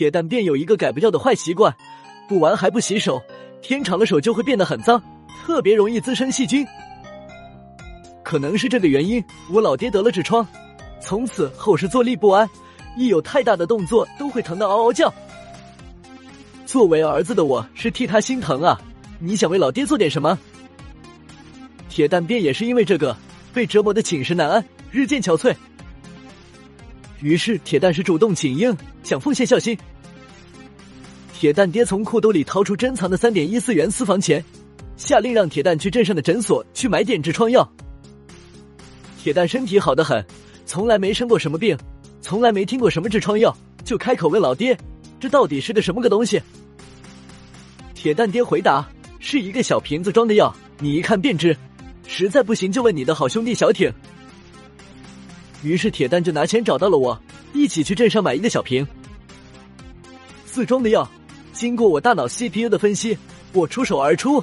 铁蛋便有一个改不掉的坏习惯，不玩还不洗手，天长了手就会变得很脏，特别容易滋生细菌。可能是这个原因，我老爹得了痔疮，从此后是坐立不安，一有太大的动作都会疼得嗷嗷叫。作为儿子的我是替他心疼啊！你想为老爹做点什么？铁蛋便也是因为这个被折磨的寝食难安，日渐憔悴。于是铁蛋是主动请缨，想奉献孝心。铁蛋爹从裤兜里掏出珍藏的三点一四元私房钱，下令让铁蛋去镇上的诊所去买点痔疮药。铁蛋身体好的很，从来没生过什么病，从来没听过什么痔疮药，就开口问老爹：“这到底是个什么个东西？”铁蛋爹回答：“是一个小瓶子装的药，你一看便知。实在不行就问你的好兄弟小挺。”于是铁蛋就拿钱找到了我，一起去镇上买一个小瓶自装的药。经过我大脑 CPU 的分析，我出手而出，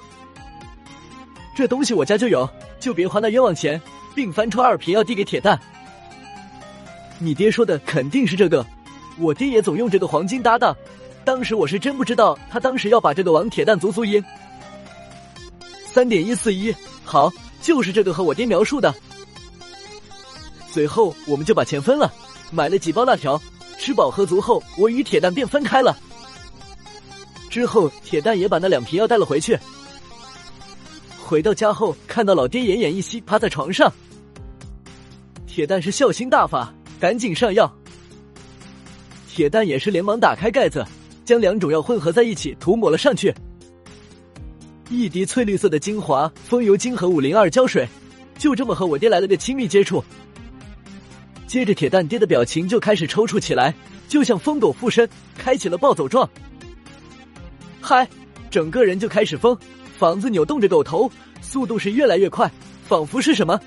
这东西我家就有，就别花那冤枉钱。并翻出二瓶药递给铁蛋。你爹说的肯定是这个，我爹也总用这个黄金搭档。当时我是真不知道他当时要把这个往铁蛋足足赢。三点一四一，好，就是这个和我爹描述的。随后我们就把钱分了，买了几包辣条。吃饱喝足后，我与铁蛋便分开了。之后铁蛋也把那两瓶药带了回去。回到家后，看到老爹奄奄一息趴在床上。铁蛋是孝心大发，赶紧上药。铁蛋也是连忙打开盖子，将两种药混合在一起涂抹了上去。一滴翠绿色的精华，风油精和五零二胶水，就这么和我爹来了个亲密接触。接着，铁蛋爹的表情就开始抽搐起来，就像疯狗附身，开启了暴走状。嗨，整个人就开始疯，房子扭动着狗头，速度是越来越快，仿佛是什么。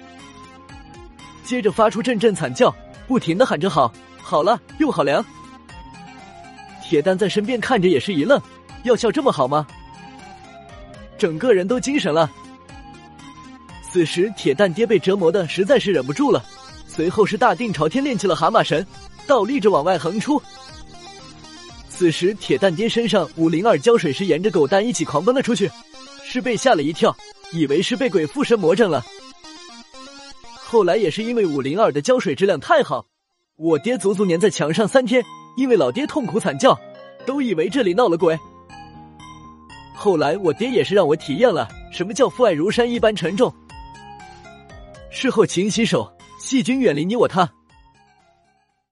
接着发出阵阵惨叫，不停的喊着“好，好了，又好凉”。铁蛋在身边看着也是一愣，药效这么好吗？整个人都精神了。此时铁蛋爹被折磨的实在是忍不住了，随后是大定朝天练起了蛤蟆神，倒立着往外横出。此时铁蛋爹身上五零二胶水是沿着狗蛋一起狂奔了出去，是被吓了一跳，以为是被鬼附身魔怔了。后来也是因为五零二的胶水质量太好，我爹足足粘在墙上三天，因为老爹痛苦惨叫，都以为这里闹了鬼。后来我爹也是让我体验了什么叫父爱如山一般沉重。事后勤洗手，细菌远离你我他。